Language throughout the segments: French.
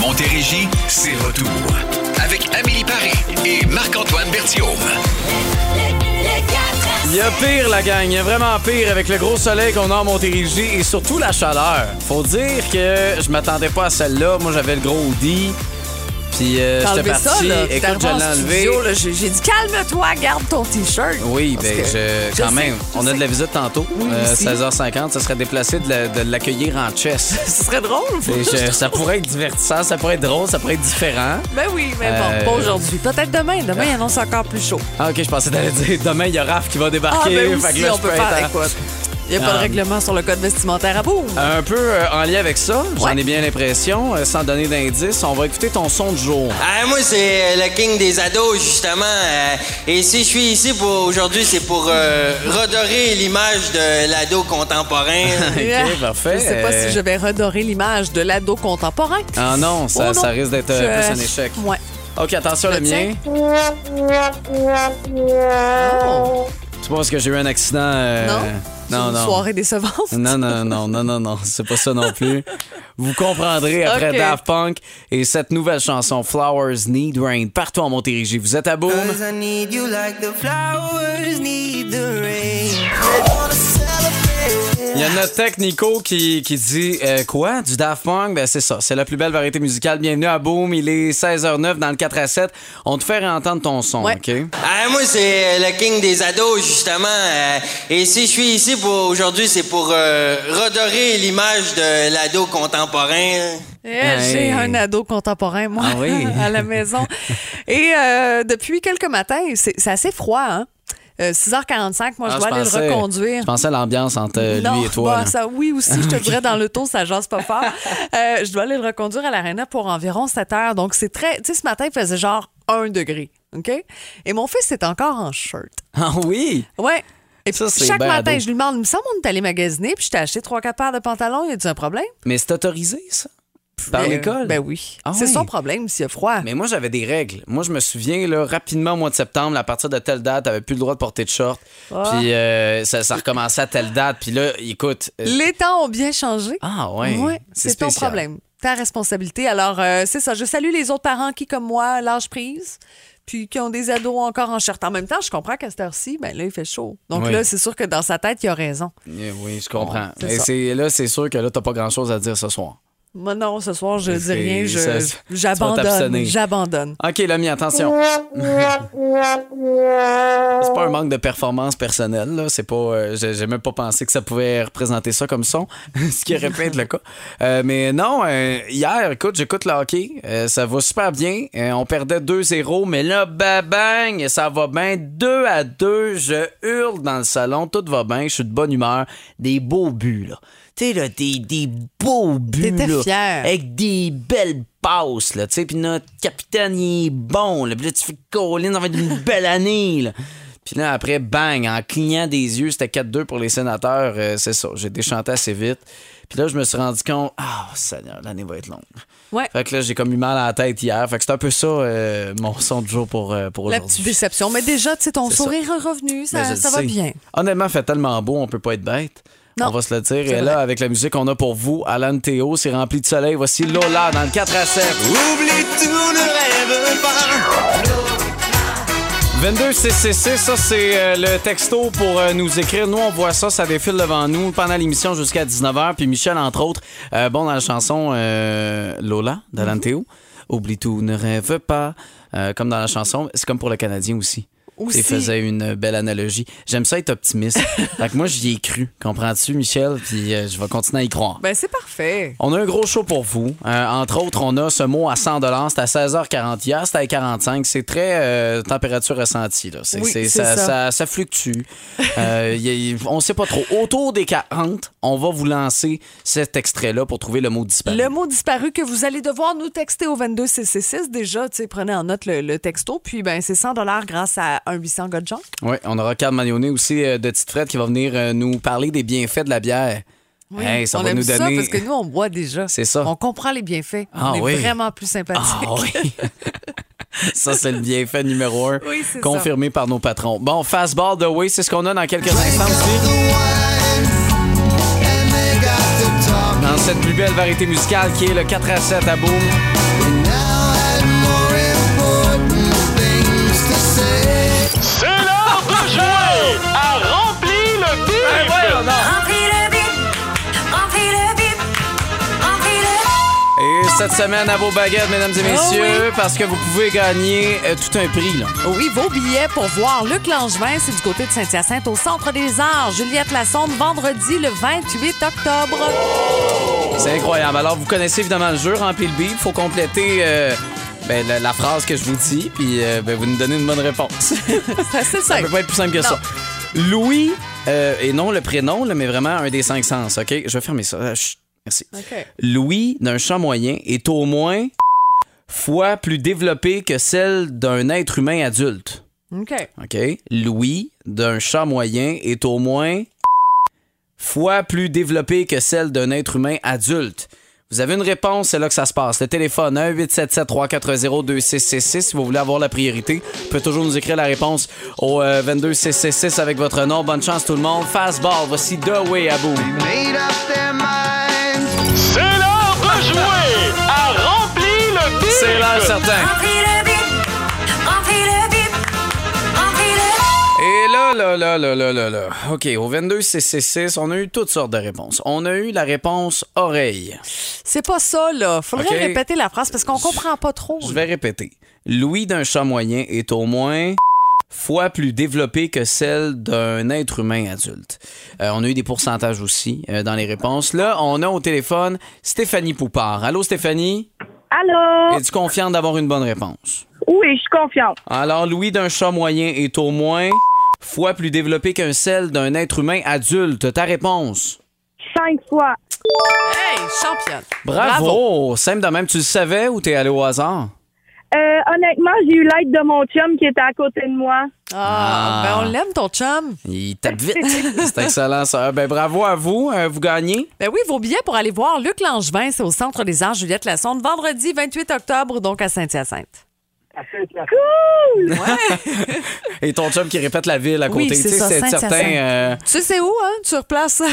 Montérégie, c'est retour. Avec Amélie Paris et Marc-Antoine Berthiaume. Il y a pire, la gang. Il y a vraiment pire avec le gros soleil qu'on a en Montérégie et surtout la chaleur. Faut dire que je m'attendais pas à celle-là. Moi, j'avais le gros hoodie. Puis euh, j'étais parti. ça, là. Écoute, je l'ai enlevé. là. J'ai dit, calme-toi, garde ton T-shirt. Oui, ben, je, quand même. On a sais. de la visite tantôt. Oui, Euh, aussi. 16h50, ça serait déplacé de la- de l'accueillir en chess. Ce serait drôle. Je- ça pourrait être divertissant, ça pourrait être drôle, ça pourrait être différent. Ben oui, mais Euh, bon, pas aujourd'hui. Peut-être demain. Demain, il annonce encore plus chaud. Ah, ok, je pensais d'aller dire demain, il y a Raph qui va Ah, débarquer. ben Fait que aussi, là, on peut faire. en- Écoute, il n'y a pas de Ah. règlement sur le code vestimentaire à boum. Un peu euh, en lien avec ça, j'en Ouais. ai bien l'impression, euh, sans donner d'indice, on va écouter ton son du jour. Ah, moi, c'est le king des ados, justement. euh, et si je suis ici pour aujourd'hui, c'est pour euh, redorer l'image de l'ado contemporain. ok, parfait. Je sais pas Euh, si je vais redorer l'image de l'ado contemporain. Ah non, ça, Oh non. ça risque d'être euh, Je- plus un échec. Ouais. Ok, attention, le Le mien. Oh. Tu penses que j'ai eu un accident? euh, Non? Non, Une non. soirée décevante. Non, non, non, non, non, non, c'est pas ça non plus. Vous comprendrez après. Daft Punk et cette nouvelle chanson Flowers Need Rain partout en Montérégie. Vous êtes à boum? Il y a notre tech Nico qui, qui dit euh, quoi? Du Daft Punk? Ben c'est ça, c'est la plus belle variété musicale. Bienvenue à Boom, il est 16h09 dans le 4 à 7. On te fait entendre ton son, Ouais. OK? Ah, moi, c'est le king des ados, justement. euh, et si je suis ici pour aujourd'hui, c'est pour euh, redorer l'image de l'ado contemporain. Eh, Hey. J'ai un ado contemporain, moi, Ah oui? à la maison. Et euh, depuis quelques matins, c'est assez froid, hein? Euh, 6h45, moi, Ah, je dois aller pensais- le reconduire. Je pensais à l'ambiance entre euh, Non, lui et toi. bah, ça, oui aussi, je te dirais dans l'auto, ça jase pas fort. Euh, je dois aller le reconduire à l'aréna pour environ 7 heures. Donc, c'est très. Tu sais, ce matin, il faisait genre 1 degré. OK? Et mon fils est encore en shirt. Ah oui? Ouais. Et Ça, puis, chaque matin, ado. je lui demande, il me semble, on est allé magasiner, puis je t'ai acheté 3-4 paires de pantalons. Il a dit un problème? Mais c'est autorisé, ça? Par Euh, l'école? Ben oui. Ah c'est oui. son problème s'il y a froid. Mais moi, j'avais des règles. Moi, je me souviens, là, rapidement, au mois de septembre, à partir de telle date, t'avais plus le droit de porter de short. Ah. Puis euh, ça, ça recommençait à telle date. Puis là, écoute. euh, Les temps ont bien changé. Ah ouais. Ouais, c'est ton problème. Ta responsabilité. Alors, euh, c'est ça. Je salue les autres parents qui, comme moi, l'âge prise, puis qui ont des ados encore en shirt. En même temps, je comprends qu'à cette heure-ci, ben là, il fait chaud. Donc Oui. là, c'est sûr que dans sa tête, il a raison. Eh Oui, je comprends. c'est Et là, c'est sûr que là, t'as pas grand-chose à dire ce soir. Moi, non, ce soir, je dis rien. J'abandonne. J'abandonne. OK, l'ami, attention. c'est pas un manque de performance personnelle, là. C'est pas. euh, j'ai même pas pensé que ça pouvait représenter ça comme son, ce qui aurait pu être le cas. Euh, mais non, euh, hier, écoute, j'écoute le hockey. euh, ça va super bien. Euh, on perdait 2-0, mais là, ba bang, ça va bien. 2 à 2, je hurle dans le salon, tout va bien, je suis de bonne humeur. Des beaux buts, là. Tu sais, là, des, des beaux buts, T'étais là, fier. Avec des belles passes, là, tu sais. Puis notre capitaine, il est bon, là. Puis là, tu fais Colin, ça va être une belle année, là. Puis là, après, bang, en clignant des yeux, c'était 4-2 pour les sénateurs. euh, c'est ça, j'ai déchanté assez vite. Puis là, je me suis rendu compte, ah, Seigneur, l'année va être longue. Ouais. Fait que là, j'ai comme eu mal à la tête hier. Fait que c'est un peu ça, euh, mon son du jour pour, euh, pour La aujourd'hui. petite déception. Mais déjà, tu sais, ton ça. sourire est revenu. Ça, ça va bien. Honnêtement, fait tellement beau, on peut pas être bête. Non, on va se le dire. Et là, avec la musique qu'on a pour vous, Alan Théo, c'est rempli de soleil. Voici Lola dans le 4 à 7. Oublie tout, ne rêve pas. 22 666, ça c'est euh, le texto pour euh, nous écrire. Nous, on voit ça, ça défile devant nous pendant l'émission jusqu'à 19h. Puis Michel, entre autres, euh, bon, dans la chanson euh, Lola d'Alan Mhm. Théo, Oublie tout, ne rêve pas. Euh, comme dans la chanson, c'est comme pour le Canadien aussi. Aussi. Il faisait une belle analogie. J'aime ça être optimiste. fait que moi, j'y ai cru. Comprends-tu, Michel? Puis euh, je vais continuer à y croire. Ben, c'est parfait. On a un gros show pour vous. Euh, entre autres, on a ce mot à 100 C'est à 16h40 hier, c'était à 45 C'est très euh, température ressentie. Là. Oui, ça, ça. ça- ça fluctue. Y a- on sait pas trop. Autour des 40, on va vous lancer cet extrait-là pour trouver le mot disparu. Le mot disparu que vous allez devoir nous texter au 22666. Déjà, prenez en note le, le texto. Puis, ben, c'est 100 grâce à un 800 gars de junk. Oui, on aura Carl Magnonet aussi euh, de Tite Frette qui va venir euh, nous parler des bienfaits de la bière. Hey, ça on va aime nous ça donner. parce que nous, on boit déjà. C'est ça. On comprend les bienfaits. Ah on est oui. vraiment plus sympathique. Ah oui. ça, c'est le bienfait numéro un. Oui, c'est confirmé par nos patrons. Bon, Fastball The Way, c'est ce qu'on a dans quelques instants aussi. Dans cette plus belle variété musicale qui est le 4 à 7 à Boom. Cette semaine à vos baguettes, mesdames et messieurs, Oh parce que vous pouvez gagner euh, tout un prix. Là. Oui, vos billets pour voir Luc Langevin, c'est du côté de Saint-Hyacinthe au Centre des Arts. Juliette Lassonde, vendredi le 28 octobre. C'est incroyable. Alors, vous connaissez évidemment le jeu, remplir le beat. faut compléter euh, ben, la, la phrase que je vous dis, puis euh, ben, vous nous donnez une bonne réponse. C'est assez ça peut pas être plus simple que ça. Louis, euh, et non le prénom, là, mais vraiment un des cinq sens, OK? Je vais fermer ça. Chut, merci. OK. Louis, d'un chat moyen, est au moins fois plus développé que celle d'un être humain adulte. OK. OK? Louis, d'un chat moyen, est au moins fois plus développé que celle d'un être humain adulte. Vous avez une réponse, c'est là que ça se passe. Le téléphone 1-877-340-2666 si vous voulez avoir la priorité. Vous pouvez toujours nous écrire la réponse au euh, 22666 avec votre nom. Bonne chance tout le monde. Fastball, voici The Way à bout. C'est l'heure de jouer à Remplis le bip! C'est l'heure certain. Remplis le bip, remplis le bip, remplis le Et là, là, là, là, là, là, là. OK, au 22666, on a eu toutes sortes de réponses. On a eu la réponse oreille. C'est pas ça, là. Faudrait OK. répéter la phrase parce qu'on comprend pas trop. Je vais répéter. Louis d'un chat moyen est au moins fois plus développé que celle d'un être humain adulte. Euh, on a eu des pourcentages aussi euh, dans les réponses. Là, on a au téléphone Stéphanie Poupard. Allô, Stéphanie? Allô? Es-tu confiante d'avoir une bonne réponse? Oui, je suis confiante. Alors, Louis d'un chat moyen est au moins fois plus développé qu'un celle d'un être humain adulte. Ta réponse? Cinq fois. Hey, championne. Bravo! Simple de même. Tu le savais ou t'es allé au hasard? Euh, honnêtement, j'ai eu l'aide de mon chum qui était à côté de moi. Ah, Ah. ben on l'aime, ton chum. Il tape vite. C'est excellent, ça. Ben, bravo à vous. Euh, vous gagnez. Ben oui, vos billets pour aller voir Luc Langevin, c'est au Centre des Arts Juliette Lassonde, vendredi 28 octobre, donc à Saint-Hyacinthe. Cool! Et ton chum qui répète la ville à côté. Oui, c'est Tu sais, ça, c'est Saint-Hyacinthe. certain. euh, Tu sais c'est où, hein? Tu replaces?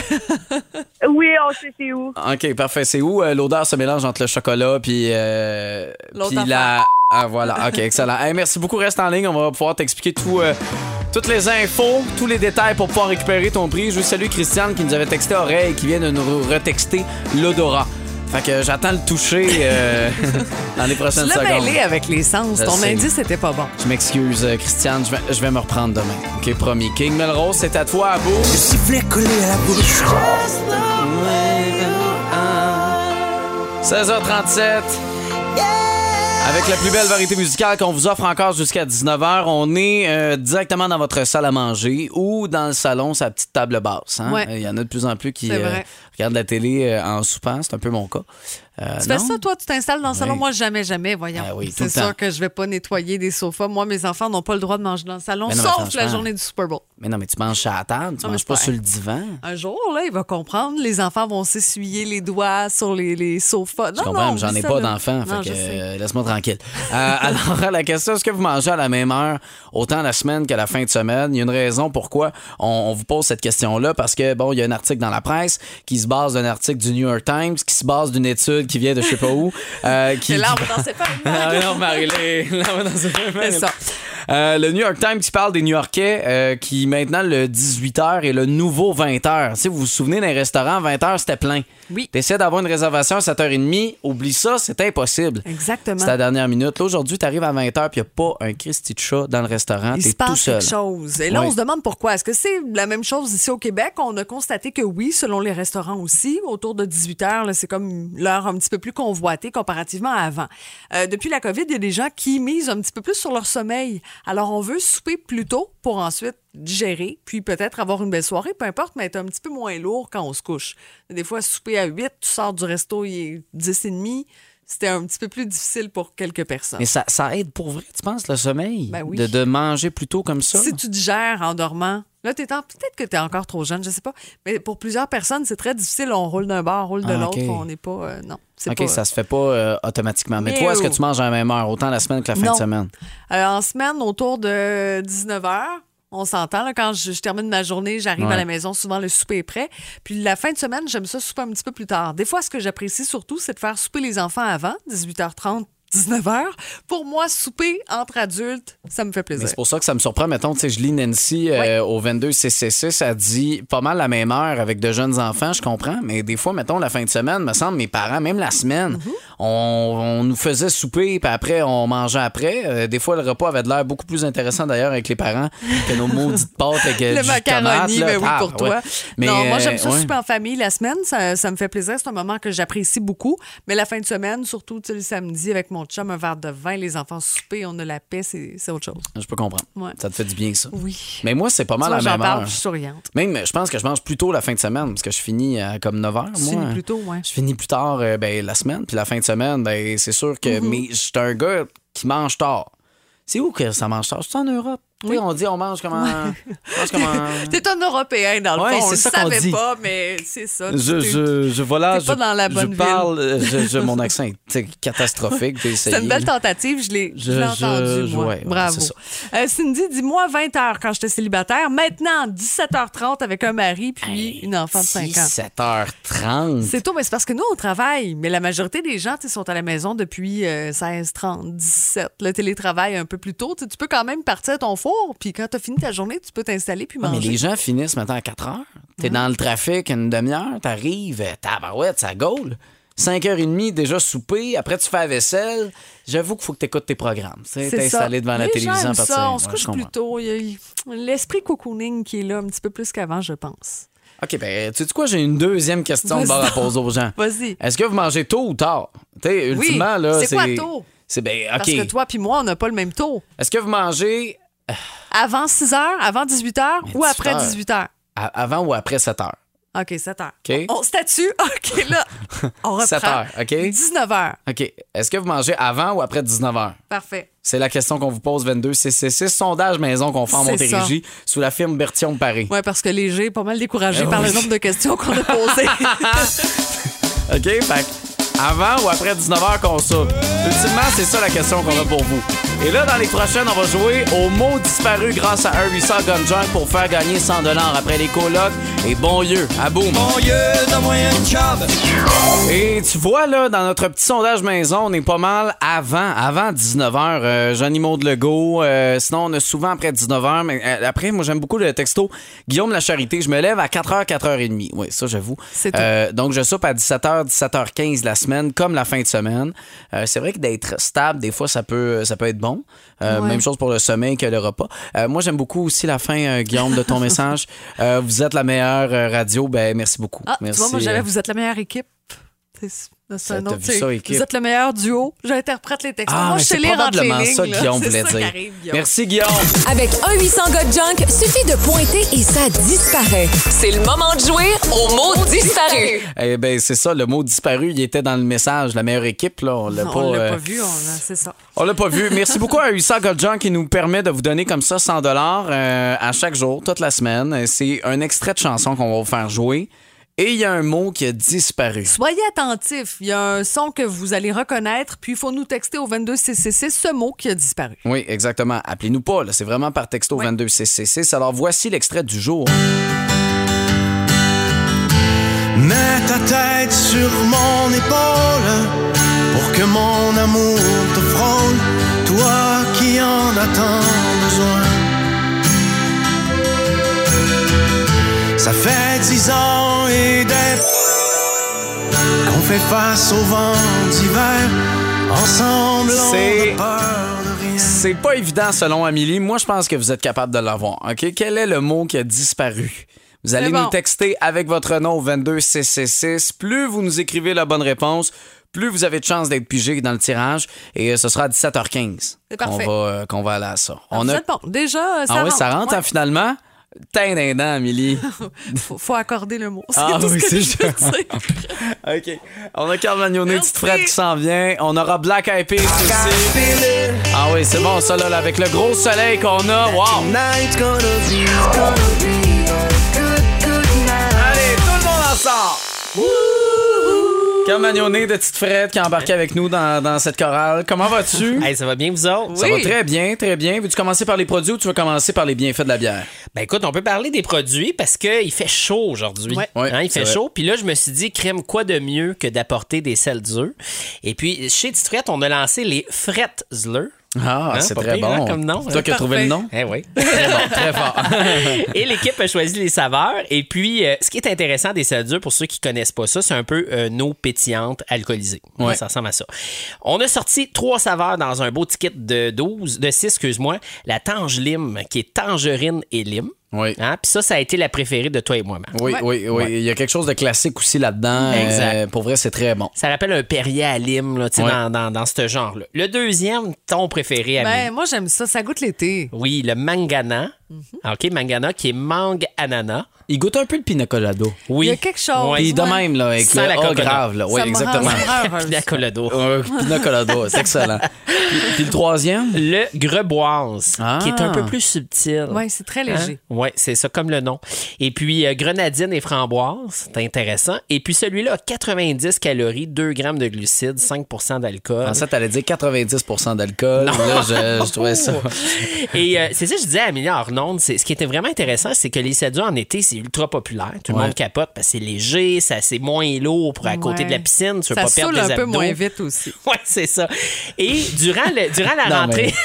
Oui, on sait c'est où. OK, parfait. C'est où euh, l'odeur se mélange entre le chocolat puis euh, puis la. Ah, voilà. OK, excellent. Hey, merci beaucoup. Reste en ligne. On va pouvoir t'expliquer tout. euh, toutes les infos, tous les détails pour pouvoir récupérer ton prix. Je veux saluer Christiane qui nous avait texté oreille qui vient de nous retexter l'odorat. Fait que j'attends le toucher euh, dans les Tu prochaines secondes. mêlé avec les sens. Je Ton sais. indice c'était pas bon. Je m'excuse, euh, Christiane. Je vais, je vais me reprendre demain. OK, promis. King Melrose, c'est à toi, à bout. Sifflet collé à la bouche. 16h37. Avec la plus belle variété musicale qu'on vous offre encore jusqu'à 19h, on est euh, directement dans votre salle à manger ou dans le salon, sa petite table basse. hein. Ouais. Il y en a de plus en plus qui euh, regardent la télé euh, en soupant. C'est un peu mon cas. Euh, Tu fais ça, toi, tu t'installes dans le salon? Moi, jamais, jamais, voyons. Ah oui, tout C'est sûr que je vais pas nettoyer des sofas. Moi, mes enfants n'ont pas le droit de manger dans le salon, non, sauf la journée du Super Bowl. Mais non, mais tu manges à la table, tu Non, manges pas pas- sur le divan. Un jour, là, il va comprendre. Les enfants vont s'essuyer les doigts sur les, les sofas. Je Non, comprends, non, mais j'en ai pas d'enfants, fait je que euh, laisse-moi tranquille. Euh, alors, à la question, est-ce que vous mangez à la même heure, autant la semaine que la fin de semaine? Il y a une raison pourquoi on, on vous pose cette question-là, parce que, bon, il y a un article dans la presse qui se base d'un article du New York Times, qui se base d'une étude qui vient de je sais pas où. euh, qui, va danser pas. Ah dans ça. Euh, le New York Times qui parle des New Yorkais euh, qui maintenant le 18h est le nouveau 20h. Tu sais, vous vous souvenez d'un restaurant, 20h c'était plein. Oui. T'essaies d'avoir une réservation à 7h30, oublie ça, c'est impossible. Exactement. C'est la dernière minute. Là, aujourd'hui, t'arrives à 20h puis il n'y a pas un Christy de chat dans le restaurant. Il se tout passe seul. quelque chose. Et là, Oui. on se demande pourquoi. Est-ce que c'est la même chose ici au Québec? On a constaté que oui, selon les restaurants aussi, autour de 18 heures, là, c'est comme l'heure un petit peu plus convoitée comparativement à avant. Euh, depuis la COVID, il y a des gens qui misent un petit peu plus sur leur sommeil. Alors, on veut souper plus tôt pour ensuite digérer, puis peut-être avoir une belle soirée, peu importe, mais être un petit peu moins lourd quand on se couche. Des fois, souper à 8, tu sors du resto, il est 10 et demi. C'était un petit peu plus difficile pour quelques personnes. Mais ça, ça aide pour vrai, tu penses, le sommeil? Ben oui. de, de manger plus tôt comme ça? Si tu digères en dormant, là, t'es en- peut-être que tu es encore trop jeune, je sais pas. Mais pour plusieurs personnes, c'est très difficile. On roule d'un bord, on roule de Ah, l'autre. On n'est pas. euh, non. c'est OK, pas- ça se fait pas euh, automatiquement. Mais Mais toi, est-ce que où? tu manges à la même heure, autant la semaine que la fin Non. de semaine? Euh, en semaine, autour de 19h. On s'entend, là, quand je, je termine ma journée, j'arrive Ouais. à la maison, souvent le souper est prêt. Puis la fin de semaine, j'aime ça souper un petit peu plus tard. Des fois, ce que j'apprécie surtout, c'est de faire souper les enfants avant, 18h30, 19h. Pour moi, souper entre adultes, ça me fait plaisir. c'est pour ça que ça me surprend. Mettons, tu sais, je lis Nancy euh, au 22 CC6, elle dit pas mal la même heure avec de jeunes enfants, je comprends, mais des fois, mettons, la fin de semaine, me semble, mes parents, même la semaine, Mhm. on, on nous faisait souper, puis après, on mangeait après. Euh, des fois, le repas avait de l'air beaucoup plus intéressant d'ailleurs avec les parents que nos maudites pâtes avec euh, Le du macaroni, mais oui, Ah, pour toi. ouais. Mais, non, moi, j'aime ça ouais. souper en famille la semaine. Ça, ça me fait plaisir. C'est un moment que j'apprécie beaucoup. Mais la fin de semaine, surtout tu sais, le samedi avec mon chum, un verre de vin, les enfants souper, on a la paix, c'est autre chose. Je peux comprendre. Ouais. Ça te fait du bien, ça. Oui. Mais moi, c'est pas mal Tu vois, la même parle, heure. je suis souriante. Même, je pense que je mange plus tôt la fin de semaine, parce que je finis à comme 9 h. Tu finis plus tôt, ouais. Je finis plus tard euh, ben, la semaine, puis la fin de semaine, ben, c'est sûr que. Mais je suis un gars qui mange tard. C'est où que ça mange tard? C'est en Europe. Sais, on dit on mange comme un. T'es un Européen, dans le Ouais, fond. On c'est le ça savait dit. pas, mais c'est ça. Je, T'es- je, je, voilà, t'es pas je, dans la je bonne parle, euh, je, je- mon accent est catastrophique. C'est une belle tentative, je l'ai je Je- je- entendu, moi. ouais, Bravo. Euh, Cindy, dis-moi 20h quand j'étais célibataire. Maintenant, 17h30 avec un mari puis une enfant de 5 ans. 17h30. C'est tôt, mais c'est parce que nous, on travaille. Mais la majorité des gens sont à la maison depuis euh, 16, 30, 17. Le télétravail un peu plus tôt. Tu peux quand même partir à ton four, puis quand tu as fini ta journée, tu peux t'installer puis Ah, mais manger. les gens finissent maintenant à 4 heures. T'es dans le trafic une demi-heure, t'arrives, euh, tabarouette, ça gaule. 5h30, déjà souper, après tu fais la vaisselle. J'avoue qu'il faut que tu écoutes tes programmes. C'est installé devant la télévision à partir. ça, on se couche plus tôt. Il y a- il- L'esprit cocooning qui est là un petit peu plus qu'avant, je pense. OK, ben, tu sais quoi, j'ai une deuxième question de bord à poser aux gens. Vas-y. Est-ce que vous mangez tôt ou tard? Tu sais, Oui, ultimement, là, c'est quoi tôt? C'est ben, OK. Parce que toi puis moi, on n'a pas le même taux. Est-ce que vous mangez Avant 6 h, avant 18 h ou 18 après heures. 18 h? à- avant ou après 7 heures? OK, 7 h. OK. On statue? OK, là, on reprend. 7 heures, OK? 19 h. OK. Est-ce que vous mangez avant ou après 19 heures? Parfait. C'est la question qu'on vous pose 22 CC6 sondage maison qu'on fait en Montérégie sous la firme Bertillon de Paris. Oui, parce que léger est pas mal découragé Eh par oui. le nombre de questions qu'on a posées. OK? Fait avant ou après 19h qu'on soupe? Ultimement, c'est ça la question qu'on a pour vous. Et là, dans les prochaines, on va jouer au mot disparu grâce à un 800 Gun Junk pour faire gagner 100 après les colocs et bon lieu à boum. Mon Dieu, donne-moi une job. Et tu vois, là, dans notre petit sondage maison, on est pas mal avant, avant 19h. Euh, Johnny Maud Legault. euh, sinon, on a souvent après 19h. Mais euh, après, moi, j'aime beaucoup le texto. Guillaume La Charité, je me lève à 4h, 4h30. Oui, ça, j'avoue. C'est tout. Euh, donc, je soupe à 17h, 17h15 la semaine, comme la fin de semaine. Euh, c'est vrai que d'être stable, des fois, ça peut, ça peut être bon. Euh, Ouais. Même chose pour le sommeil que le repas. Euh, moi, j'aime beaucoup aussi la fin, euh, Guillaume, de ton message. Vous êtes la meilleure radio. Ben, merci beaucoup. Ah, merci. tu vois, moi, j'avais vous êtes la meilleure équipe. C'est un autre. ça? Vous êtes le meilleur duo. J'interprète les textes. Ah, moi, mais je c'est sais lire entre les ça. Guillaume voulait dire. qui arrive, Guillaume. Merci, Guillaume. Avec un 800 gars junk, suffit de pointer et ça disparaît. C'est le moment de jouer au mot disparu. Eh ben, c'est ça, le mot disparu, il était dans le message. La meilleure équipe, là, on l'a pas. on l'a euh, pas vu, on a- c'est ça. On l'a pas vu. Merci beaucoup à 800 Goldjunk qui nous permet de vous donner comme ça 100 dollars à chaque jour, toute la semaine. Euh, C'est un extrait de chanson qu'on va vous faire jouer. Et il y a un mot qui a disparu. Soyez attentifs. Il y a un son que vous allez reconnaître, puis il faut nous texter au 22666 ce mot qui a disparu. Oui, exactement. Appelez-nous pas, là. C'est vraiment par texto Ouais. 22666. Alors voici l'extrait du jour. Mets ta tête sur mon épaule pour que mon amour te frôle, toi qui en as tant besoin. Ça fait dix ans et des qu'on fait face au vent d'hiver ensemble. on C'est- n'a peur de rien. C'est pas évident selon Amélie. Moi, je pense que vous êtes capable de l'avoir. OK? Quel est le mot qui a disparu? Vous allez bon. nous texter avec votre nom au 22666. Plus vous nous écrivez la bonne réponse, plus vous avez de chances d'être pigé dans le tirage. Et euh, ce sera à 17h15 C'est qu'on va, euh, qu'on va aller à ça. Alors, êtes bon. Déjà, ça Ah oui, rentre. ça rentre Ouais. hein, finalement? Dent, Amélie. Faut, faut accorder le mot. C'est Ah tout oui, ce que c'est je peux dire. OK. On a Carl Magnonet, petite frette qui s'en vient. On aura Black Eyed Peas aussi. Ah oui, c'est bon ça, là, là, avec le gros soleil qu'on a. Wow! Allez, tout le monde ensemble! Cam Magnonet de Petite Frette qui a embarqué avec nous dans, dans cette chorale. Comment vas-tu? Hey, ça va bien, vous autres? Ça va très bien, très bien. Veux-tu commencer par les produits ou tu veux commencer par les bienfaits de la bière? Ben écoute, on peut parler des produits parce qu'il fait chaud aujourd'hui. Ouais. Ouais, Hein, il c'est fait vrai. chaud. Puis là, je me suis dit, crème, quoi de mieux que d'apporter des sels d'œufs? Et puis, chez Titrette, on a lancé les Fretzler. Ah, Hein, c'est très hein, bon. comme nom, C'est toi hein? qui as trouvé le nom? Eh oui. Très bon, très fort. Et l'équipe a choisi les saveurs. Et puis, euh, ce qui est intéressant des sels durs, pour ceux qui connaissent pas ça, c'est un peu euh, une eau pétillante alcoolisée. Ouais. Ça ressemble à ça. On a sorti trois saveurs dans un beau ticket de 12, de 6, excuse-moi. La tange lime, qui est tangerine et lime. Oui. Hein? Puis ça, ça a été la préférée de toi et moi, Marc. Oui, oui, oui. Il y a quelque chose de classique aussi là-dedans. Exact. Euh, pour vrai, c'est très bon. Ça rappelle un Perrier à lime, là, tu sais, Ouais. dans, dans, dans ce genre-là. Le deuxième, ton préféré, Amélie. Ben, moi, j'aime ça. Ça goûte l'été. Oui, le mangana. OK, mangana, qui est mangue ananas. Il goûte un peu le pina colado. Oui. Il y a quelque chose. Ouais. Puis de même, là, avec Sans le la grave. Là. Oui, Ça exactement. Pina colado. Un pina colado, c'est excellent. Puis, puis le troisième? Le greboise, Ah. qui est un peu plus subtil. Oui, c'est très léger. Oui, c'est ça, comme le nom. Et puis, euh, grenadine et framboise, c'est intéressant. Et puis, celui-là a 90 calories, 2 grammes de glucides, 5% d'alcool. En fait, t'allais dire 90% d'alcool. Là, je, je trouvais ça. Et euh, c'est ça que je disais à Amélie Arnold, c'est ce qui était vraiment intéressant, c'est que les cédures en été, c'est ultra populaire. Tout le Ouais. monde capote parce que c'est léger, ça c'est moins lourd pour à côté Ouais. de la piscine, tu veux Ça pas perdre des un peu moins vite aussi. Ouais, c'est ça. Et durant, le, durant la Non, rentrée.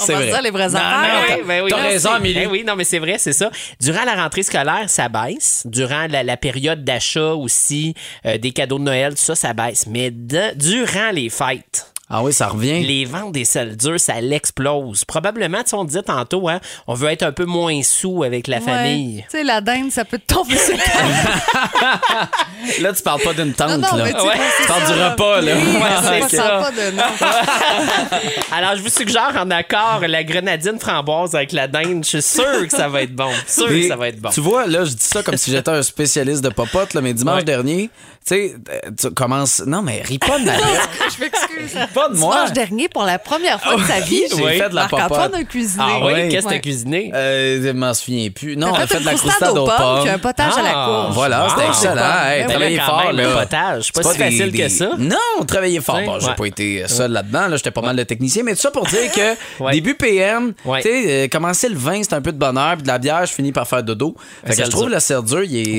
On C'est va dire les vraies Non, affaires. non, oui, ben oui, T'as non, raison, Amélie. ben oui, non, mais c'est vrai, c'est ça. Durant la rentrée scolaire, ça baisse. Durant la, la période d'achat aussi, euh, des cadeaux de Noël, tout ça, ça baisse. Mais de- durant les fêtes, Ah oui, ça revient. les ventes des sels durs, ça l'explose. Probablement, tu sais, on disait tantôt, hein, on veut être un peu moins sous avec la Ouais. famille. Tu sais, la dinde, ça peut te tomber sur. Là, tu parles pas d'une tente, Non, non, là. tu sais, Ouais. c'est Tu parles ça, du là. repas, là. Oui, Ouais, c'est ça. pas de. Alors, je vous suggère en accord la grenadine framboise avec la dinde. Je suis sûr que ça va être bon. Sûr Mais que ça va être bon. Tu vois, là, je dis ça comme si j'étais un spécialiste de popote, là, mais dimanche Ouais. dernier, sais, euh, tu commences. Non, mais ris pas de ma Je m'excuse. pas de moi. Dimanche dernier, pour la première fois de sa vie, J'ai fait de la Marc-Antoine popote. a cuisiné. Ah oui, qu'est-ce que t'as cuisiné? Euh, je m'en souviens plus. Non, on a fait de la croustade aux pommes, puis pommes. un potage à la Ah, courge. Voilà, c'était Wow. excellent. Ben travaillez fort, le potage. Pas si facile que ça. Non, travaillez fort. Bon, j'ai pas été seul là-dedans. Là, j'étais pas mal de technicien. Mais tout ça pour dire que début PM, tu sais, euh, commencer le vin, c'est un peu de bonheur. Puis de la bière, je finis par faire dodo. Fait que je trouve le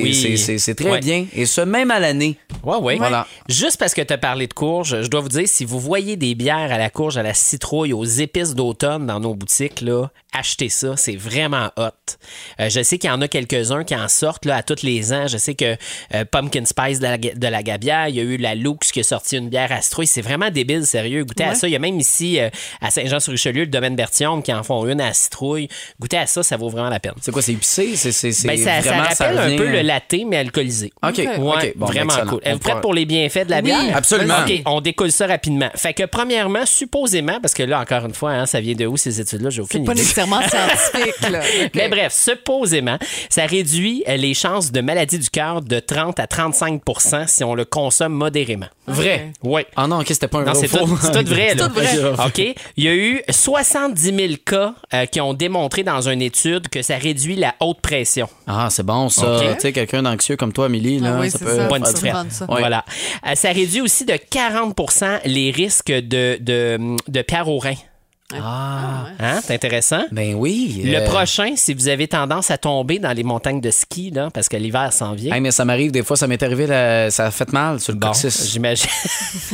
Oui. c'est, c'est- c'est très bien. Et ce, même à l'année. Ouais, ouais. Voilà. Juste parce que tu as parlé de courge, je dois vous dire, si vous voyez des bières à la courge, à la citrouille, aux épices d'automne dans nos boutiques, là, achetez ça. C'est vraiment hot. Euh, je sais qu'il y en a quelques-uns qui en sortent là, à tous les ans. Je sais que euh, Pumpkin Spice de la, de la Gabière, il y a eu la Lux qui a sorti une bière à citrouille. C'est vraiment débile, sérieux. Goûtez à ça. Il y a même ici, euh, à Saint-Jean-sur-Richelieu, le domaine Berthiaume qui en font une à la citrouille. Goûtez à ça, ça vaut vraiment la peine. C'est quoi, c'est épicé? C'est, c'est, c'est Ben, ça, ça vraiment, rappelle un revient- peu le latte, mais alcoolisé. OK, Ouais, OK. Bon, vraiment cool. On Êtes-vous prête pour les bienfaits de la bière? absolument. OK, on découle ça rapidement. Fait que, premièrement, supposément, parce que là, encore une fois, hein, ça vient de où ces études-là? J'ai aucune C'est pas idée. nécessairement scientifique, là. Mais bref, supposément, ça réduit euh, les chances de maladie du cœur de 30 à 35 si on le consomme modérément. Vrai? Oui. Ah non, OK, c'était pas un Non, vrai c'est faux. tout, c'est tout vrai. là. tout vrai. OK. Il y a eu 70 000 cas euh, qui ont démontré dans une étude que ça réduit la haute pression. Ah, c'est bon, ça. OK. Tu sais, quelqu'un d'anxieux comme toi, Amélie, là, Ah oui, ça c'est peut... ça. Bonne Ça ça. Ouais. Voilà. Euh, ça réduit aussi de 40% les risques de, de, de pierre au rein. Ah, Hein? C'est intéressant. ben oui. Le euh, prochain, si vous avez tendance à tomber dans les montagnes de ski, là, parce que l'hiver s'en vient. Hey, mais ça m'arrive des fois, ça m'est arrivé, là, ça a fait mal sur le Bon, coccyx. j'imagine.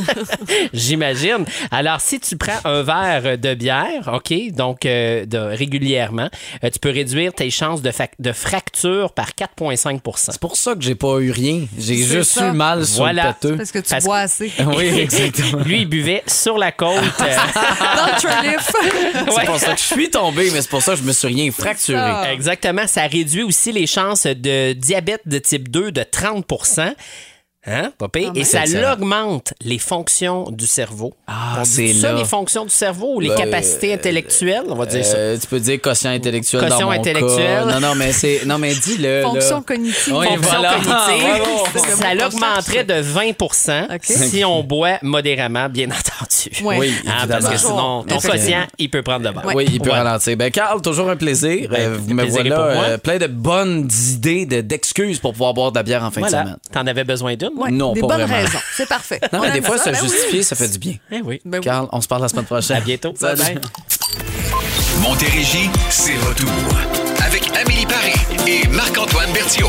J'imagine. Alors, si tu prends un verre de bière, OK, donc euh, de, régulièrement, euh, tu peux réduire tes chances de, fracture par 4,5% C'est pour ça que j'ai pas eu rien. J'ai C'est juste ça. eu mal sur Voilà. le pâteux. Parce que tu Parce- bois assez. Oui, exactement. Lui, il buvait sur la côte. euh, Dans le C'est pour ça que je suis tombé, mais c'est pour ça que je me suis rien fracturé. ça. Exactement. Ça réduit aussi les chances de diabète de type 2 de 30 Hein, pas pire. Ah, Et ça excellent. augmente les fonctions du cerveau. Ah, On dit c'est ça, là. les fonctions du cerveau ou les Ben, capacités intellectuelles, on va dire ça. Euh, tu peux dire quotient intellectuel Quotient dans mon intellectuel. cas. Non, non, mais c'est, non, mais dis-le. là. Fonction cognitive. Oui, Fonction voilà. cognitive, le ça l'augmenterait de 20 OK. si on boit modérément, bien entendu. Oui, Hein, évidemment. parce que sinon, ton quotient, il peut prendre le bord. Oui, il peut ralentir. Ben, Carl, toujours un plaisir. Ben, Euh, vous me voilà pour moi. euh, plein de bonnes idées, de- d'excuses pour pouvoir boire de la bière en fin de semaine. T'en avais besoin d'une? Ouais, Non, des pas bonnes vraiment. raisons. C'est parfait. Non, On mais des fois, ça. se Ben oui. ça fait du bien. Eh oui. Ben oui. Carl, on se parle la semaine prochaine. À bientôt. Bye bye. Montérégie, c'est retour. Avec Amélie Paris et Marc-Antoine Berthiaume.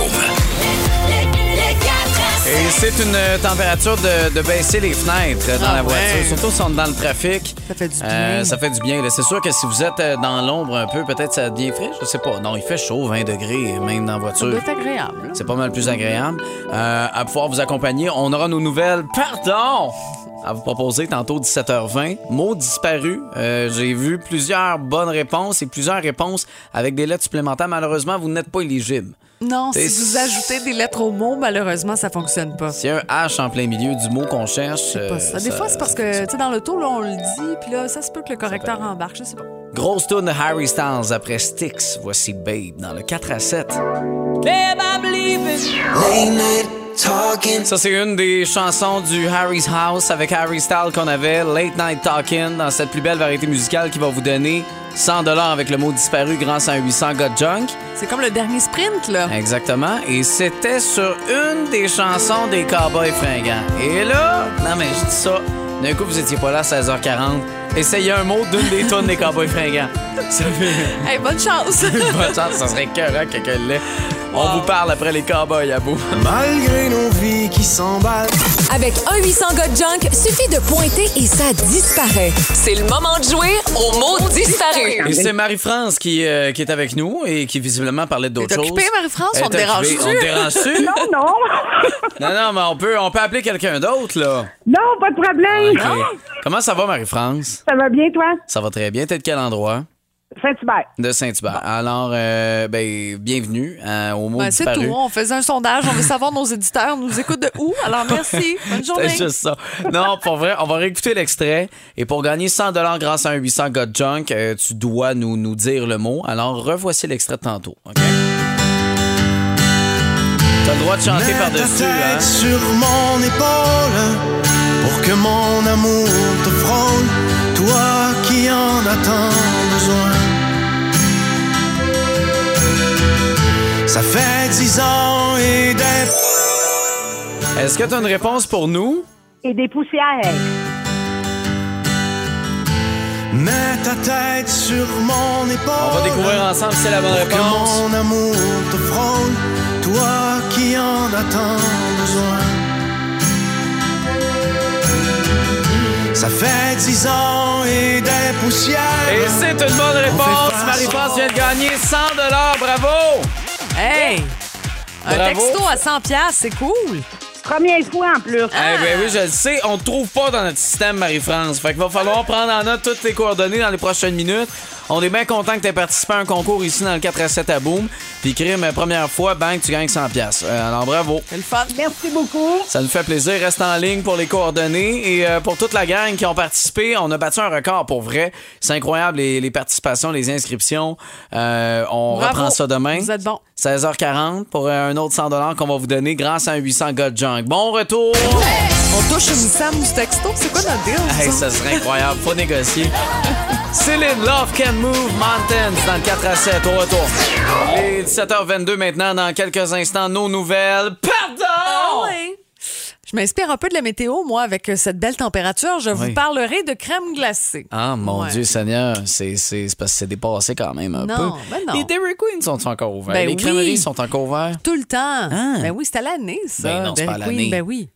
Et c'est une euh, température de, de baisser les fenêtres euh, dans Ah la voiture, ouais. surtout si on est dans le trafic. Ça fait du bien. Euh, ça fait du bien. là. C'est sûr que si vous êtes euh, dans l'ombre un peu, peut-être ça devient frais, je sais pas. Non, il fait chaud, 20 degrés, même dans la Ça voiture. doit être agréable. C'est pas mal plus agréable. Euh, à pouvoir vous accompagner, on aura nos nouvelles. Pardon! À vous proposer tantôt 17h20. Mots disparus. Euh, J'ai vu plusieurs bonnes réponses et plusieurs réponses avec des lettres supplémentaires. Malheureusement, vous n'êtes pas éligible. Non, si vous ajoutez des lettres au mot, malheureusement, ça fonctionne pas. S'il y a un H en plein milieu du mot qu'on cherche. C'est pas euh, ça. Des fois, c'est parce que, tu sais, dans l'auto, là, on le dit, puis là, ça se peut que le correcteur embarque, je sais pas. Grosse tourne de Harry Styles après Styx. Voici Babe dans le 4 à 7. Ça, c'est une des chansons du Harry's House avec Harry Styles qu'on avait, Late Night Talking, dans cette plus belle variété musicale qui va vous donner 100 avec le mot disparu grâce à un 800 Got Junk. C'est comme le dernier sprint, là. Exactement. Et c'était sur une des chansons des Cowboys fringants. Et là, non mais je dis ça, d'un coup vous étiez pas là à 16h40. Essayez un mot d'une des tonnes des Cowboys fringants. Ça fait Hey, bonne chance! bonne chance, ça serait cœur que quelqu'un l'ait. On vous parle après les Cowboys à bout. Malgré nos vies qui s'emballent. Avec un 800 God Junk, suffit de pointer et ça disparaît. C'est le moment de jouer au mot disparu. Et c'est Marie-France qui, euh, qui est avec nous et qui visiblement parlait d'autres T'es choses. occupée, Marie-France? On te dérange-tu? On te dérange-tu? Non, non. non, non, mais on peut, on peut appeler quelqu'un d'autre, là. Non, pas de problème. OK. Comment ça va, Marie-France? Ça va bien, toi? Ça va très bien. T'es de quel endroit? Saint-Hubert. De Saint-Hubert. Alors, euh, ben, bienvenue euh, au mot Ben, c'est tout. On faisait un sondage. On veut savoir nos éditeurs nous écoutent de où. Alors, merci. Bonne journée. C'est juste ça. Non, pour vrai, on va réécouter l'extrait. Et pour gagner 100 grâce à un 800 Got Junk, euh, tu dois nous, nous dire le mot. Alors, revoici l'extrait de tantôt. OK? T'as le droit de chanter par-dessus, hein? sur mon épaule pour que mon amour te frôle, toi qui en tant besoin. Ça fait dix ans et des Est-ce que tu as une réponse pour nous? Et des poussières. Mets ta tête sur mon épaule. On va découvrir ensemble si c'est la bonne réponse. mon amour te frôle, toi qui en as tant besoin. Ça fait dix ans et des poussières. Et c'est une bonne réponse. Marie-France vient de gagner 100 Bravo! Hey! Un Bravo. texto à 100 pièces, c'est cool. Première fois en plus. Eh ben oui, je le sais. On ne trouve pas dans notre système, Marie-France. Fait qu'il va falloir prendre en note toutes tes coordonnées dans les prochaines minutes. On est bien content que tu aies participé à un concours ici dans le 4 à 7 à Boom. Puis, crime, première fois, bang, tu gagnes 100 pièces. Alors, bravo. C'est le fun. Merci beaucoup. Ça nous fait plaisir. Reste en ligne pour les coordonnées. Et euh, pour toute la gang qui ont participé, on a battu un record pour vrai. C'est incroyable, les, les participations, les inscriptions. Euh, on Bravo. reprend ça demain. Vous êtes bon. 16h40 pour euh, un autre 100 qu'on va vous donner grâce à un 800 God Junk. Bon retour! On touche une Sam du texto. C'est quoi notre deal? Hey, ça? ça serait incroyable. Faut négocier. Céline, Love Can Move Mountains dans le 4 à 7 au retour. Les 17h22 maintenant, dans quelques instants, nos nouvelles. Pardon! Ah. Je m'inspire un peu de la météo, moi, avec euh, cette belle température. Je vous parlerai de crème glacée. Ah, mon Ouais. Dieu Seigneur, c'est parce que c'est dépassé quand même un Non, peu. ben non. Les Dairy Queen sont encore ouverts. Ben les oui. crèmeries sont encore ouvertes. Tout le temps. Ah. Ben oui, c'est à l'année, ça. Ben non, c'est pas à l'année. Ben oui.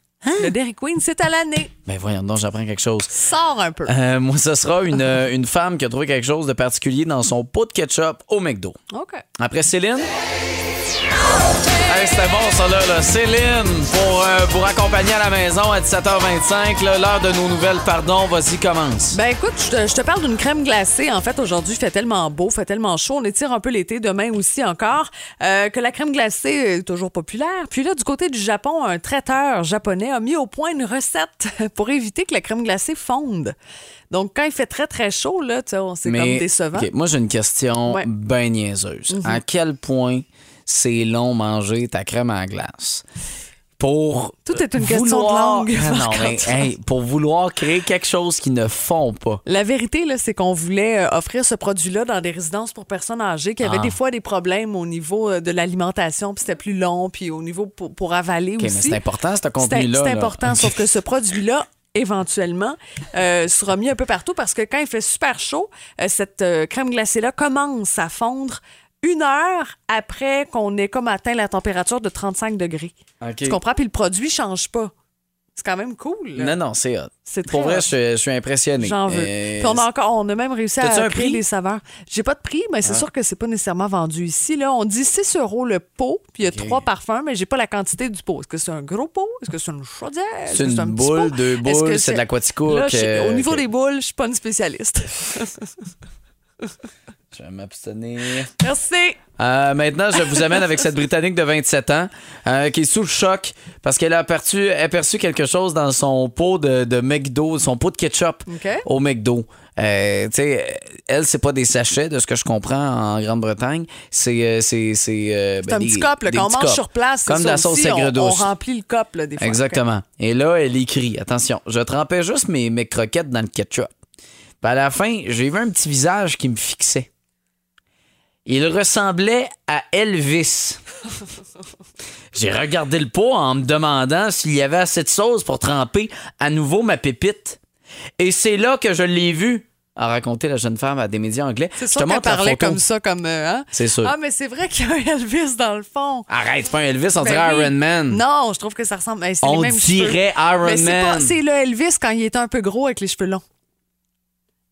Le Dairy Queen, c'est à l'année. Ben voyons donc, j'apprends quelque chose. Sors un peu. Euh, moi, ce sera une, euh, une femme qui a trouvé quelque chose de particulier dans son pot de ketchup au McDo. OK. Après Céline? Hey, c'était bon ça là, là. Céline pour euh, vous raccompagner à la maison à 17h25. là, L'heure de nos nouvelles, pardon, vas-y, commence. Ben écoute, je te, parle d'une crème glacée. En fait, aujourd'hui, il fait tellement beau, fait tellement chaud. On étire un peu l'été, demain aussi encore, euh, que la crème glacée est toujours populaire. Puis là, du côté du Japon, un traiteur japonais a mis au point une recette pour éviter que la crème glacée fonde. Donc, quand il fait très, très chaud, là, tu sais, c'est comme décevant. Moi j'ai une question Ouais. bien niaiseuse. Mhm. À quel point c'est long manger ta crème à glace? pour Tout est une question de langue, Ah non, Marc-Antoine. mais, hey, pour vouloir créer quelque chose qu'ils ne font pas. La vérité, là, c'est qu'on voulait euh, offrir ce produit-là dans des résidences pour personnes âgées qui avaient Ah. des fois des problèmes au niveau euh, de l'alimentation, puis c'était plus long, puis au niveau pour, pour avaler OK, mais aussi. c'est important, ce contenu-là. c'est là. important, sauf que ce produit-là, éventuellement, euh, sera mis un peu partout parce que quand il fait super chaud, euh, cette euh, crème glacée-là commence à fondre une heure après qu'on ait comme atteint la température de 35 degrés. Tu comprends? Puis le produit change pas. C'est quand même cool. là. Non, non, c'est hot. C'est très Pour vrai, je, je suis impressionné. J'en veux. Euh, Puis on a encore, on a même réussi à créer prix? des saveurs. J'ai pas de prix, mais c'est Ah. sûr que c'est pas nécessairement vendu ici. Là, on dit 6 euros le pot, puis il y a trois parfums, mais j'ai pas la quantité du pot. Est-ce que c'est un gros pot? Est-ce que c'est une chaudière? C'est une un petit boule, deux boules, c'est de la Quaticook, Là, je- euh, Au niveau des boules, je suis pas une spécialiste. Je vais m'abstenir. Merci. Euh, maintenant, je vous amène avec cette Britannique de 27 ans euh, qui est sous le choc parce qu'elle a aperçu, aperçu quelque chose dans son pot de, de McDo, son pot de ketchup au McDo. Euh, elle, c'est pas des sachets, de ce que je comprends en Grande-Bretagne. C'est. euh, c'est, c'est, euh, C'est ben, un des- petit cop, là, des quand on petits mange sur place. Comme de la sauce aussi, on- On, remplit le cop, là, des fois. Exactement. Et là, elle écrit, attention, je trempais juste mes, mes croquettes dans le ketchup. Puis à la fin, j'ai vu un petit visage qui me fixait. Il ressemblait à Elvis. J'ai regardé le pot en me demandant s'il y avait assez de sauce pour tremper à nouveau ma pépite. Et c'est là que je l'ai vu, a raconté la jeune femme à des médias anglais. C'est sûr qu'elle parlait photo. comme ça, comme. euh, hein? C'est sûr. Ah, mais c'est vrai qu'il y a un Elvis dans le fond. Arrête, c'est pas un Elvis, on Ben dirait oui. Iron Man. Non, je trouve que ça ressemble. ben, c'est les On mêmes dirait cheveux. Iron Mais c'est Man. pas- C'est le Elvis quand il était un peu gros avec les cheveux longs.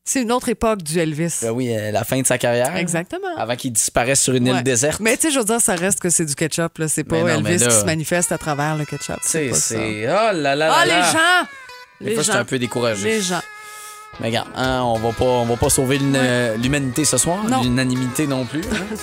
C'est une autre époque du Elvis. Ben oui, euh, la fin de sa carrière. Exactement. Avant qu'il disparaisse sur une Ouais. île déserte. Mais tu sais, je veux dire, ça reste que c'est du ketchup. là. C'est pas Mais non, mais Elvis là- qui se manifeste à travers le ketchup. Tu sais, pas ça. c'est. Oh là là là Ah, là. les gens! Des Les fois, gens. j'étais un peu découragé. Les gens. Mais regarde, hein, on va pas, on va pas sauver euh, l'humanité ce soir, Non. l'unanimité non plus. hein.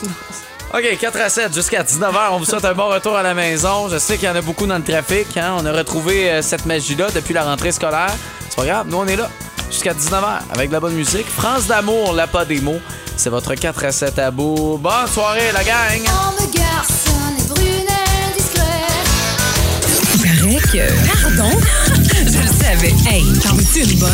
OK, 4 à 7 jusqu'à 19h. On vous souhaite un bon retour à la maison. Je sais qu'il y en a beaucoup dans le trafic. hein. On a retrouvé euh, cette magie-là depuis la rentrée scolaire. C'est pas grave, nous on est là jusqu'à 19h avec de la bonne musique. France d'amour, la pas des mots. C'est votre 4 à 7 à bout. Bonne soirée, la gang! paraît que. Pardon? Je le savais. Hey, t'en veux-tu une bonne?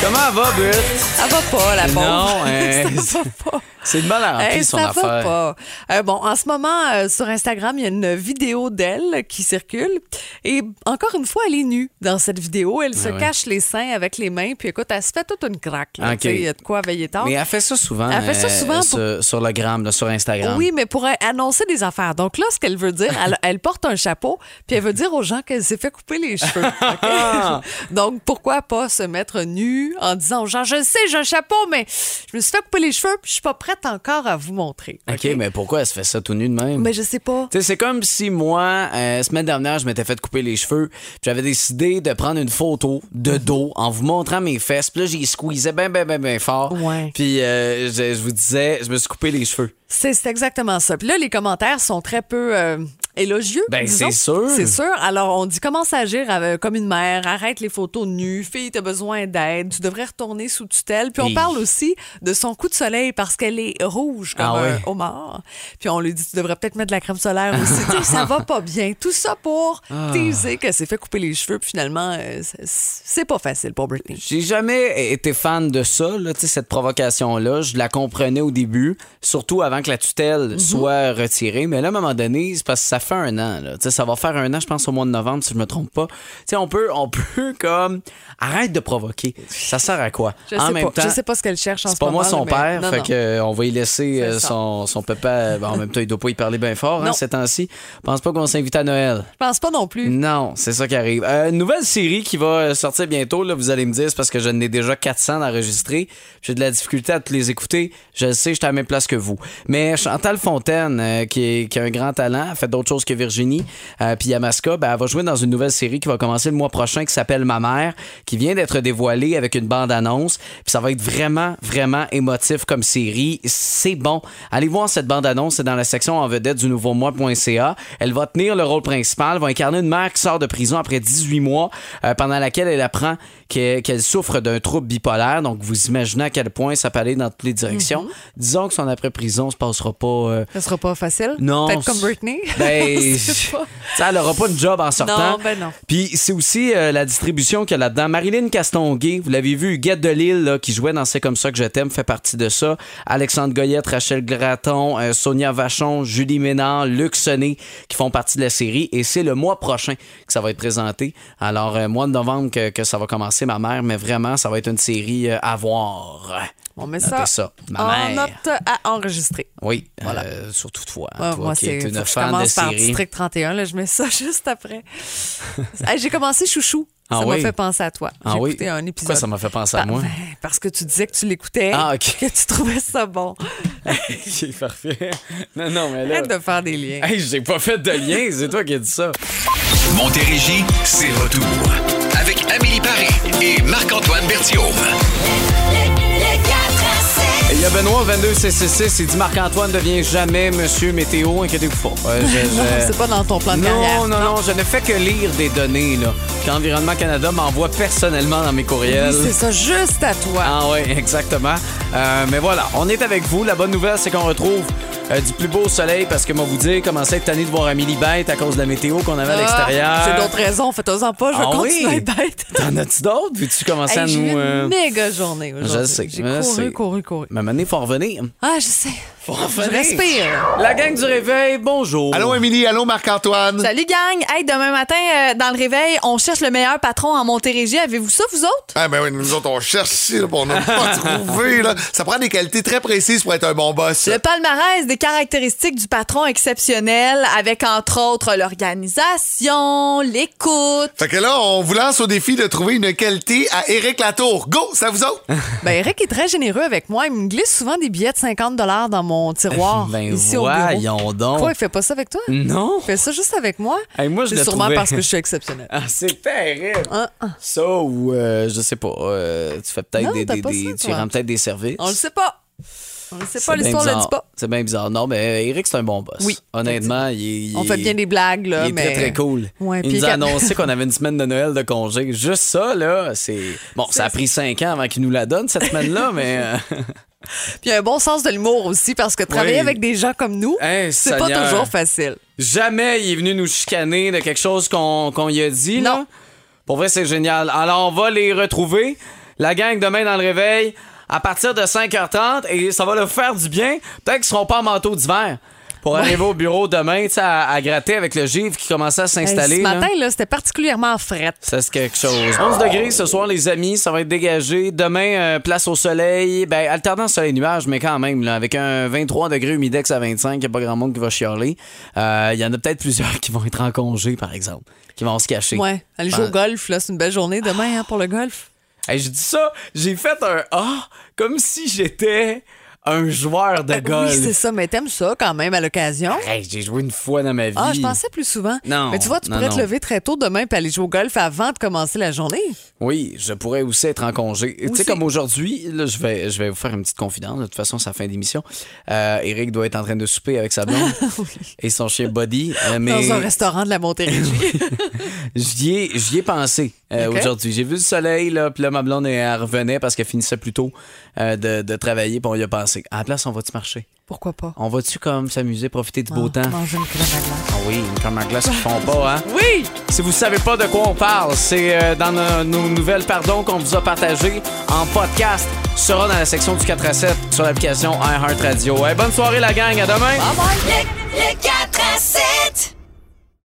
Comment va, Britt? Ça va pas, la pauvre. Non, hein, ça va pas. C'est de mal à remplir Hey, son ça affaire. va pas. Euh, bon, en ce moment, euh, sur Instagram, il y a une vidéo d'elle qui circule. Et encore une fois, elle est nue dans cette vidéo. Elle se Ah ouais. cache les seins avec les mains. Puis écoute, elle se fait toute une craque. Il y a de quoi veiller tard. Mais elle fait ça souvent. Elle fait ça euh, souvent sur, pour- sur le gram, là, sur Instagram. Oui, mais pour annoncer des affaires. Donc là, ce qu'elle veut dire, elle, elle porte un chapeau, puis elle veut dire aux gens qu'elle s'est fait couper les cheveux. OK? Donc pourquoi pas se mettre nue en disant aux gens, je sais, j'ai un chapeau, mais je me suis fait couper les cheveux, puis je suis pas prête encore à vous montrer. OK, mais pourquoi elle se fait ça tout nu de même? Mais je sais pas. Tu sais, c'est comme si moi, euh, semaine dernière, je m'étais fait couper les cheveux. puis J'avais décidé de prendre une photo de dos en vous montrant mes fesses. Puis là, j'y squeezais bien, bien, bien, bien fort. Ouais. Puis euh, je, je vous disais, je me suis coupé les cheveux. C'est c'est exactement ça. Puis là, les commentaires sont très peu euh, élogieux. Ben, c'est sûr. C'est sûr. Alors, on dit commence à agir euh, comme une mère, arrête les photos nues, fille, t'as besoin d'aide, tu devrais retourner sous tutelle. Puis on parle aussi de son coup de soleil parce qu'elle est rouge comme Ah un homard. Puis on lui dit tu devrais peut-être mettre de la crème solaire aussi. Ça va pas bien. Tout ça pour Ah. teaser qu'elle s'est fait couper les cheveux. Puis finalement, euh, c'est- pas facile pour Britney. J'ai jamais été fan de ça, là, cette provocation-là. Je la comprenais au début, surtout avant que la tutelle Mhm. soit retirée. Mais là, à un moment donné, c'est parce que ça fait un an. Là. Ça va faire un an, je pense, au mois de novembre, si je me trompe pas. Tu sais, on peut, on peut comme... Arrête de provoquer. Ça sert à quoi? Je en sais même pas. temps, Je sais pas ce qu'elle cherche en c'est ce pas moment. moi son là, mais- père, Non, fait non. que, euh, on va y laisser euh, C'est son, son papa. Ben, en même temps, il doit pas y parler bien fort hein, ces temps-ci. Je pense pas qu'on s'invite à Noël. Je pense pas non plus. Non, c'est ça qui arrive. Euh, nouvelle série qui va sortir bientôt, là, vous allez me dire, c'est parce que je n'ai déjà 400 d'enregistrés. J'ai de la difficulté à tous les écouter. Je le sais, je suis à la même place que vous. Mais Chantal Fontaine, euh, qui, est- qui a un grand talent, a fait d'autres choses chose que Virginie. Euh, puis Yamaska, ben, elle va jouer dans une nouvelle série qui va commencer le mois prochain qui s'appelle Ma mère, qui vient d'être dévoilée avec une bande-annonce. Puis ça va être vraiment, vraiment émotif comme série. C'est bon. Allez voir cette bande-annonce, c'est dans la section en vedette du nouveau mois.ca. Elle va tenir le rôle principal, va incarner une mère qui sort de prison après 18 mois, euh, pendant laquelle elle apprend qu'elle souffre d'un trouble bipolaire. Donc, vous imaginez à quel point ça peut aller dans toutes les directions. Disons que son après-prison se passera pas... euh, Ça sera pas facile. Non. Peut-être comme Britney. ben, Ça, elle n'aura pas de job en sortant. Non, ben non. Puis c'est aussi euh, la distribution qu'il y a là-dedans. Marilyn Castonguay, vous l'avez vu, Guette de Lille, là, qui jouait dans C'est comme ça que je t'aime, fait partie de ça. Alexandre Goyette, Rachel Graton, euh, Sonia Vachon, Julie Ménard, Luc Sonné, qui font partie de la série. Et c'est le mois prochain que ça va être présenté. Alors, euh, mois de novembre que, que ça va commencer, ma mère, mais vraiment, ça va être une série euh, à voir. On met Notez ça, ça. Ma en mère. note à enregistrer. Oui, Voilà. euh, surtout toi, Ouais, toi moi, qui c'est. une que je fan de commence par série. District 31. Là, je mets ça juste après. Hey, J'ai commencé Chouchou. Ah ça m'a oui? fait penser à toi. Ah J'ai oui? écouté un épisode. Pourquoi ça m'a fait penser à moi? ben, parce que tu disais que tu l'écoutais. Ah, OK. Que tu trouvais ça bon. C'est parfait. Non, non, mais là. Arrête de faire des liens. Hey, j'ai pas fait de lien, c'est toi qui as dit ça. Montérégie, c'est retour. Avec Amélie Paris et Marc-Antoine Berthiaume. A Benoît 22666, il dit Marc-Antoine ne devient jamais monsieur météo, inquiétez-vous pas. Euh, je- Non, c'est pas dans ton plan de non, carrière. non, non, je ne fais que lire des données là, qu'Environnement Canada m'envoie personnellement dans mes courriels. Oui, c'est ça, juste à toi. Ah oui, exactement. Euh, mais voilà, on est avec vous. La bonne nouvelle, c'est qu'on retrouve euh, du plus beau soleil parce que moi vous dire, commencer à être tanné de voir Amélie bête à cause de la météo qu'on avait à Ah, l'extérieur. J'ai d'autres raisons, fais-en pas, je vais Ah continuer oui? bête. T'en as-tu d'autres? Veux-tu commencer Hey, à j'ai eu nous. une euh, méga journée aujourd'hui. Je sais, J'ai je couru, sais. couru, couru. Mais maintenant, il faut en revenir. Ah, je sais. Faut en Je respire. La gang du réveil, bonjour. Allô, Émilie. Allô, Marc-Antoine. Salut gang! Hey, demain matin, euh, dans le réveil, on cherche le meilleur patron en Montérégie. Avez-vous ça, vous autres? Ah ben oui, nous autres, on cherche puis on n'a pas trouvé. Là. Ça prend des qualités très précises pour être un bon boss. Le palmarès des caractéristiques du patron exceptionnel, avec entre autres l'organisation, l'écoute. Fait que là, on vous lance au défi de trouver une qualité à Éric Latour. Go, ça vous autres? Ben, Eric est très généreux avec moi. Il me glisse souvent des billets de 50 dans mon tiroir Ben ici au bureau. voyons donc. Quoi, il fait pas ça avec toi? Non. Il fait ça juste avec moi? Hey, moi, je C'est sûrement trouvais- parce que je suis exceptionnelle. Ah, c'est terrible. Ah, ah. Ça ou, euh, je sais pas, euh, tu fais peut-être Non, des, des- des- ça, tu rends peut-être des services. On le sait pas. C'est pas, l'histoire le dit pas. C'est bien bizarre. Non, mais Eric, c'est un bon boss. Oui, Honnêtement, il, On fait bien des blagues, là, Il est mais... très, très cool. Ouais, il nous a annoncé qu'on avait une semaine de Noël de congé. Juste ça, là, c'est. Bon, ça a pris cinq ans avant qu'il nous la donne, cette semaine-là, mais. euh, Puis un bon sens de l'humour aussi, parce que travailler Oui. avec des gens comme nous, Hey, c'est pas toujours facile. Jamais il est venu nous chicaner de quelque chose qu'on qu'on y a dit, là. Pour vrai, c'est génial. Alors, on va les retrouver. La gang demain dans le réveil à partir de 5h30 et ça va leur faire du bien. Peut-être qu'ils seront pas en manteau d'hiver. Pour arriver au bureau demain, tu sais, à, à gratter avec le givre qui commençait à s'installer. Hey, ce là. matin, là, c'était particulièrement fret. Ça, c'est quelque chose. 11 degrés ce soir, les amis. Ça va être dégagé. Demain, euh, place au soleil. Ben, alternant soleil-nuage, mais quand même, là, avec un 23 degrés humidex à 25, il n'y a pas grand monde qui va chialer. Euh, Il y en a peut-être plusieurs qui vont être en congé, par exemple, qui vont se cacher. Ouais, aller jouer au golf, là, c'est une belle journée demain hein, pour le golf. Hey, je dis ça, j'ai fait un A comme si j'étais un joueur de golf. Oui, c'est ça, mais t'aimes ça quand même à l'occasion. Hey, j'ai joué une fois dans ma vie. Ah, je pensais plus souvent. Non, Mais tu vois, tu non, pourrais non. te lever très tôt demain puis aller jouer au golf avant de commencer la journée. Oui, je pourrais aussi être en congé. Tu sais, comme aujourd'hui, là, je vais, je vais vous faire une petite confidence. De toute façon, c'est la fin d'émission. Euh, Eric doit être en train de souper avec sa blonde et son chien Buddy. Euh, mais Dans un restaurant de la Montérégie. j'y ai, ai pensé euh, aujourd'hui. J'ai vu le soleil, là, puis là, ma blonde, elle revenait parce qu'elle finissait plus tôt euh, de, de travailler, puis on y a pensé. À la place, on va-tu marcher? Pourquoi pas? On va-tu comme s'amuser, profiter du beau Ah, temps? Manger une crème à glace. Ah oui, une crème à glace qu'ils font pas, hein? Oui! Si vous savez pas de quoi on parle, c'est euh, dans nos, nos nouvelles pardon qu'on vous a partagées en podcast. Ce sera dans la section du 4 à 7 sur l'application iHeartRadio. Hey, bonne soirée la gang, à demain! Les, les 4 à 7.